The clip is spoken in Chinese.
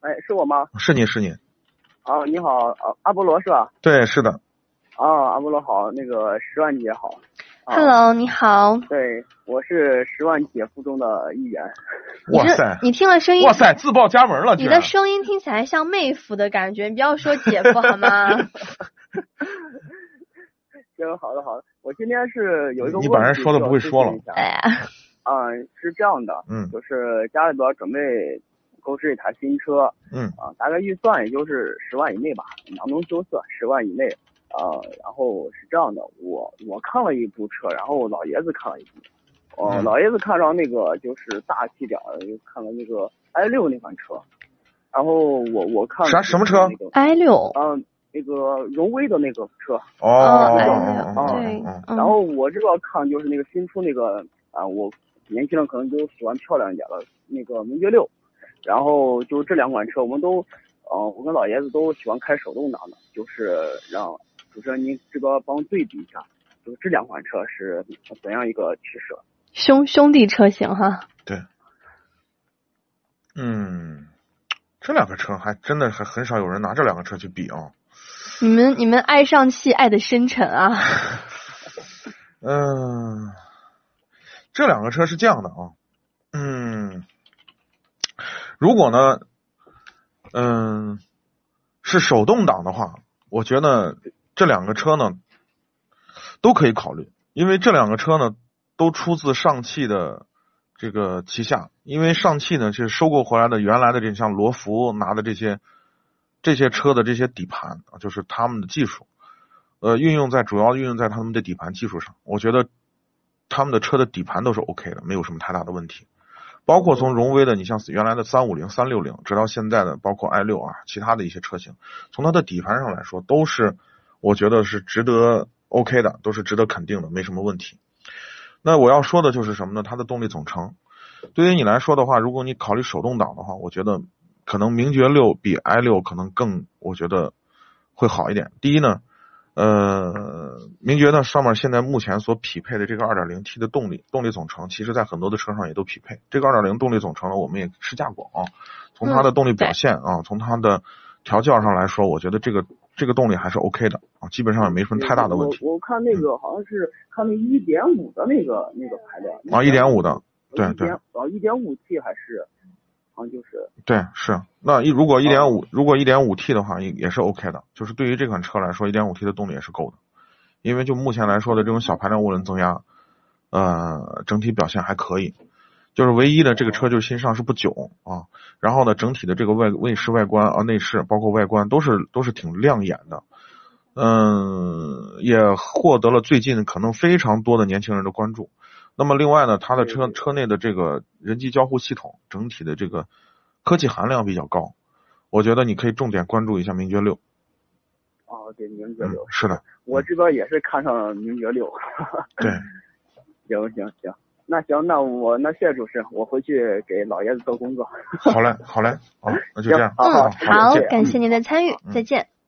哎，是我吗？是你是你，啊，你好，啊，阿波罗是吧？对，是的，啊，阿波罗好，那个十万姐好。啊 Hello，你好。对，我是十万姐夫中的一员。哇塞，你听了声音，哇塞，自报家门了，你的声音听起来像妹夫的感觉，你不要说姐夫好吗？行，好的好的，我今天是有一个你把人说的不会说了哎呀，嗯，是这样的，嗯就是家里边准备购置一台新车，嗯。啊，大概预算也就是十万以内吧，囊中羞涩，十万以内。呃，然后是这样的，我我看了一部车，然后老爷子看了一部，呃，嗯。老爷子看上那个就是大气点儿的，就看了那个 i 六那款车，然后我我看啥什么车？那个 i 六，嗯、那个荣威的那个车，哦哦哦，哦对哦，嗯。然后我这个看就是那个新出那个啊，我年轻人可能都喜欢漂亮一点的那个名爵六，然后就这两款车我们都，呃，我跟老爷子都喜欢开手动挡的，就是让主持人您这边帮对比一下，就是这两款车是怎样一个取舍？兄兄弟车型哈，对，嗯，这两个车还真的还很少有人拿这两个车去比啊，你们你们爱上汽爱的深沉啊，嗯，这两个车是这样的啊，嗯，如果呢，嗯，是手动挡的话，我觉得这两个车呢都可以考虑，因为这两个车呢都出自上汽的这个旗下，因为上汽呢是收购回来的原来的这像罗孚拿的这些这些车的这些底盘啊，就是他们的技术。呃，运用在主要运用在他们的底盘技术上，我觉得他们的车的底盘都是 OK 的，没有什么太大的问题。包括从荣威的，你像原来的三五零、三六零，直到现在的包括 i 六啊，其他的一些车型，从它的底盘上来说，都是我觉得是值得 OK 的，都是值得肯定的，没什么问题。那我要说的就是什么呢？它的动力总成，对于你来说的话，如果你考虑手动挡的话，我觉得可能名爵六比 i 六可能更，我觉得会好一点。第一呢。呃，名爵呢上面现在目前所匹配的这个 2.0T 的动力动力总成，其实在很多的车上也都匹配。这个2.0动力总成呢，我们也试驾过啊。从它的动力表现啊，从它的调教上来说，我觉得这个这个动力还是 OK 的啊，基本上也没什么太大的问题。我我看那个好像是看那一点五的那个那个排量啊，一点五的，对对。啊，一点五 T 还是，好像就是。对，是。那一如果一点五，如果一点五 T 的话，也也是 OK 的。就是对于这款车来说，一点五 T 的动力也是够的。因为就目前来说的这种小排量涡轮增压，呃，整体表现还可以。就是唯一的这个车就是新上市不久啊，然后呢，整体的这个外内饰外观啊、内饰包括外观都是都是挺亮眼的。嗯，也获得了最近可能非常多的年轻人的关注。那么另外呢，它的车车内的这个人机交互系统，整体的这个科技含量比较高，我觉得你可以重点关注一下名爵六。哦，对，名爵六、嗯、是的，我这边也是看上名爵六。对，行行行，那行，那我那谢谢主持人，我回去给老爷子做工作。好嘞，好嘞，好，那就这样。好好嗯，好，感谢您的参与，再见。